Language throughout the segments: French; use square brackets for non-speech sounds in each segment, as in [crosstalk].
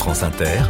France Inter,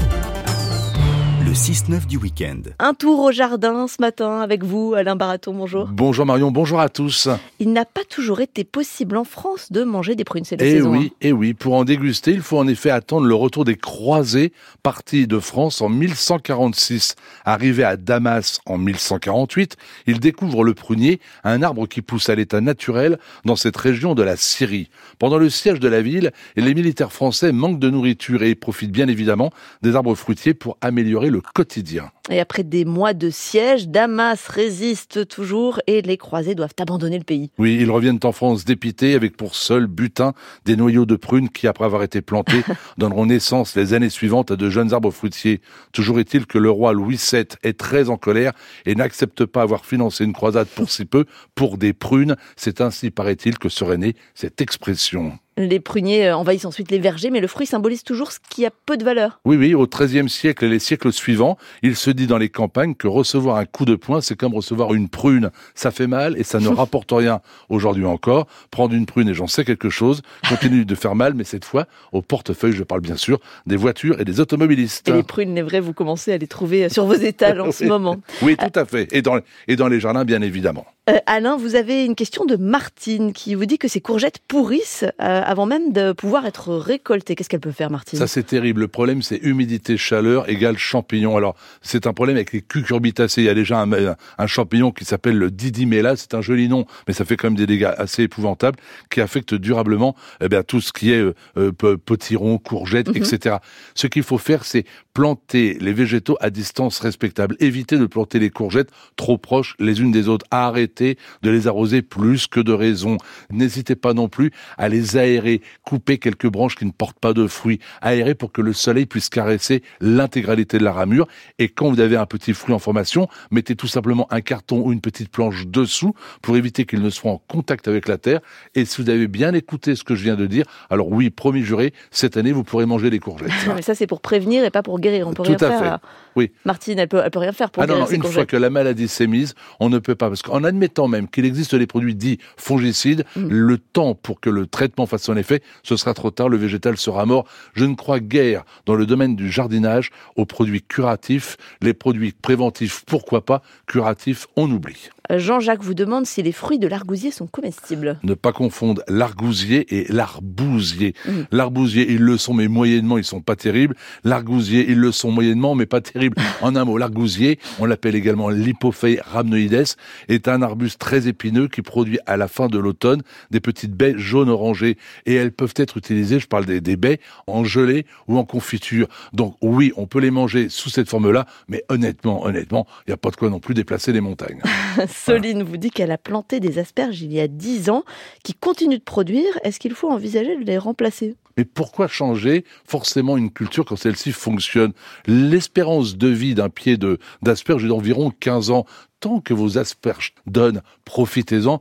le 6-9 du week-end. Un tour au jardin ce matin avec vous, Alain Baraton, bonjour. Bonjour Marion, bonjour à tous. Il n'a pas toujours été possible en France de manger des prunes, c'est la Et saison. oui, et oui, pour en déguster, il faut en effet attendre le retour des croisés partis de France en 1146. Arrivés à Damas en 1148, ils découvrent le prunier, un arbre qui pousse à l'état naturel dans cette région de la Syrie. Pendant le siège de la ville, les militaires français manquent de nourriture et profitent bien évidemment des arbres fruitiers pour améliorer le quotidien. Et après des mois de siège, Damas résiste toujours et les croisés doivent abandonner le pays. Oui, ils reviennent en France dépités avec pour seul butin des noyaux de prunes qui, après avoir été plantés, [laughs] donneront naissance les années suivantes à de jeunes arbres fruitiers. Toujours est-il que le roi Louis VII est très en colère et n'accepte pas avoir financé une croisade pour si peu pour des prunes. C'est ainsi, paraît-il, que serait née cette expression. Les pruniers euh, envahissent ensuite les vergers, mais le fruit symbolise toujours ce qui a peu de valeur. Oui, oui, au XIIIe siècle et les siècles suivants, il se dit dans les campagnes que recevoir un coup de poing, c'est comme recevoir une prune. Ça fait mal et ça ne [laughs] rapporte rien. Aujourd'hui encore, prendre une prune, et j'en sais quelque chose, continue de faire mal, mais cette fois, au portefeuille, je parle bien sûr, des voitures et des automobilistes. Et les prunes, les vraies, vous commencez à les trouver sur vos étals en [laughs] ce moment. Oui, tout à fait. Et dans, et dans les jardins, bien évidemment. Euh, Alain, vous avez une question de Martine qui vous dit que ces courgettes pourrissent euh, avant même de pouvoir être récoltées. Qu'est-ce qu'elle peut faire, Martine? Ça, c'est terrible. Le problème, c'est humidité, chaleur égale champignon. Alors, c'est un problème avec les cucurbitacées. Il y a déjà un, un champignon qui s'appelle le didymela. C'est un joli nom, mais ça fait quand même des dégâts assez épouvantables qui affectent durablement eh bien, tout ce qui est euh, euh, potiron, courgettes, Mhm. etc. Ce qu'il faut faire, c'est planter les végétaux à distance respectable. Éviter de planter les courgettes trop proches les unes des autres. Arrêtez de les arroser plus que de raison. N'hésitez pas non plus à les aérer. Couper quelques branches qui ne portent pas de fruits. Aérer pour que le soleil puisse caresser l'intégralité de la ramure. Et quand vous avez un petit fruit en formation, mettez tout simplement un carton ou une petite planche dessous pour éviter qu'il ne soit en contact avec la terre. Et si vous avez bien écouté ce que je viens de dire, alors oui, promis juré, cette année, vous pourrez manger des courgettes. [laughs] Mais ça, c'est pour prévenir et pas pour guérir. On peut Tout rien à faire. fait. Oui. Martine, elle peut, elle peut rien faire pour Ah non, guérir non, ces une fois que la maladie s'est mise, on ne peut pas. Parce qu'en admettant même qu'il existe des produits dits fongicides, Mm. le temps pour que le traitement fasse son effet, ce sera trop tard, le végétal sera mort. Je ne crois guère dans le domaine du jardinage aux produits curatifs. Les produits préventifs, pourquoi pas Curatifs, on oublie. Jean-Jacques vous demande si les fruits de l'argousier sont comestibles. Ne pas confondre l'argousier et l'arbousier. Mm. L'argousier, ils le sont, mais moyennement, ils sont pas terribles. L'argousier, ils le sont moyennement, mais pas terribles. [laughs] En un mot, l'argousier, on l'appelle également l'hypophée rhamnoides, est un arbuste très épineux qui produit à la fin de l'automne des petites baies jaunes orangées. Et elles peuvent être utilisées, je parle des, des baies, en gelée ou en confiture. Donc oui, on peut les manger sous cette forme-là, mais honnêtement, honnêtement, il n'y a pas de quoi non plus déplacer les montagnes. [laughs] Soline vous dit qu'elle a planté des asperges il y a 10 ans qui continuent de produire. Est-ce qu'il faut envisager de les remplacer? Mais pourquoi changer forcément une culture quand celle-ci fonctionne? L'espérance de vie d'un pied de d'asperge est d'environ 15 ans. Tant que vos asperges donnent, profitez-en,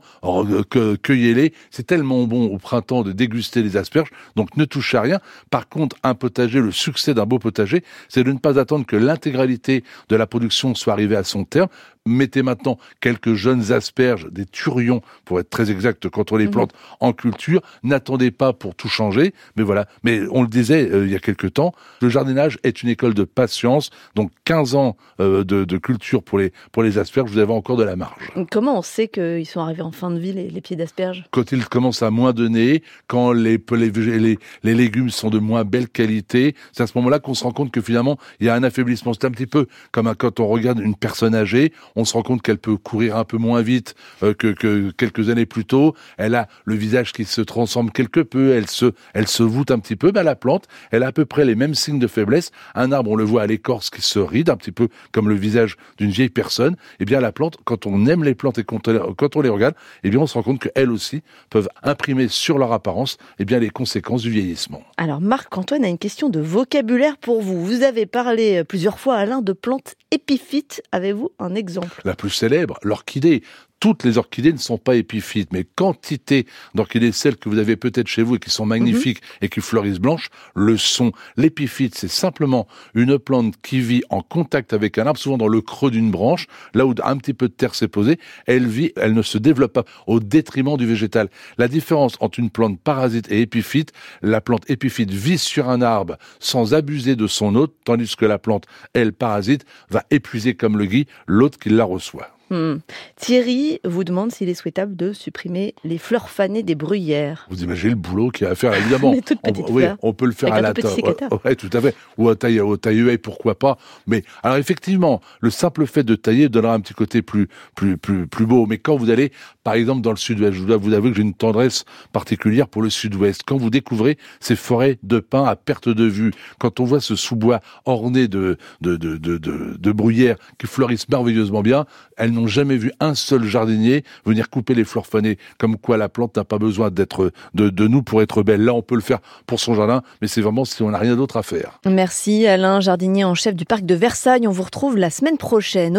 cueillez-les. C'est tellement bon au printemps de déguster les asperges, donc ne touchez à rien. Par contre, un potager, le succès d'un beau potager, c'est de ne pas attendre que l'intégralité de la production soit arrivée à son terme. Mettez maintenant quelques jeunes asperges, des turions, pour être très exact, quand on les Mhm. plante en culture. N'attendez pas pour tout changer, mais voilà. Mais on le disait euh, il y a quelque temps, le jardinage est une école de patience, donc 15 ans euh, de, de culture pour les, pour les asperges, vous avez encore de la marge. Comment on sait qu'ils sont arrivés en fin de vie, les, les pieds d'asperges? Quand ils commencent à moins donner, quand les, les, les, les légumes sont de moins belle qualité, c'est à ce moment-là qu'on se rend compte que finalement, il y a un affaiblissement. C'est un petit peu comme quand on regarde une personne âgée, on se rend compte qu'elle peut courir un peu moins vite euh, que, que quelques années plus tôt. Elle a le visage qui se transforme quelque peu, elle se, elle se voûte un petit peu. Ben, la plante, elle a à peu près les mêmes signes de faiblesse. Un arbre, on le voit à l'écorce qui se ride, un petit peu comme le visage d'une vieille personne. Eh bien, la plante, quand on aime les plantes et quand on, les regarde, eh bien, on se rend compte qu'elles aussi peuvent imprimer sur leur apparence, eh bien, les conséquences du vieillissement. Alors Marc-Antoine a une question de vocabulaire pour vous. Vous avez parlé euh, plusieurs fois, Alain, de plantes épiphytes. Avez-vous un exemple? La plus célèbre, l'orchidée. Toutes les orchidées ne sont pas épiphytes, mais quantité d'orchidées, celles que vous avez peut-être chez vous et qui sont magnifiques et qui fleurissent blanches, le sont. L'épiphyte, c'est simplement une plante qui vit en contact avec un arbre, souvent dans le creux d'une branche, là où un petit peu de terre s'est posée, elle vit, elle ne se développe pas au détriment du végétal. La différence entre une plante parasite et épiphyte, la plante épiphyte vit sur un arbre sans abuser de son hôte, tandis que la plante, elle, parasite, va épuiser comme le gui l'hôte qui la reçoit. Hmm. Thierry vous demande s'il est souhaitable de supprimer les fleurs fanées des bruyères. Vous imaginez le boulot qu'il y a à faire, évidemment. [laughs] Les toutes on, oui, on peut le faire Avec à la sécateur. Ouais, tout à fait. Ou à taille, au taille pourquoi pas. Mais alors effectivement, le simple fait de tailler donnera un petit côté plus plus plus plus beau. Mais quand vous allez, par exemple, dans le sud-ouest, je dois vous avouer que j'ai une tendresse particulière pour le sud-ouest. Quand vous découvrez ces forêts de pins à perte de vue, quand on voit ce sous-bois orné de de de bruyères qui fleurissent merveilleusement bien, elles n'ont jamais vu un seul jardinier venir couper les fleurs fanées. Comme quoi, la plante n'a pas besoin d'être de, de nous pour être belle. Là, on peut le faire pour son jardin, mais c'est vraiment si on n'a rien d'autre à faire. Merci Alain, jardinier en chef du parc de Versailles. On vous retrouve la semaine prochaine.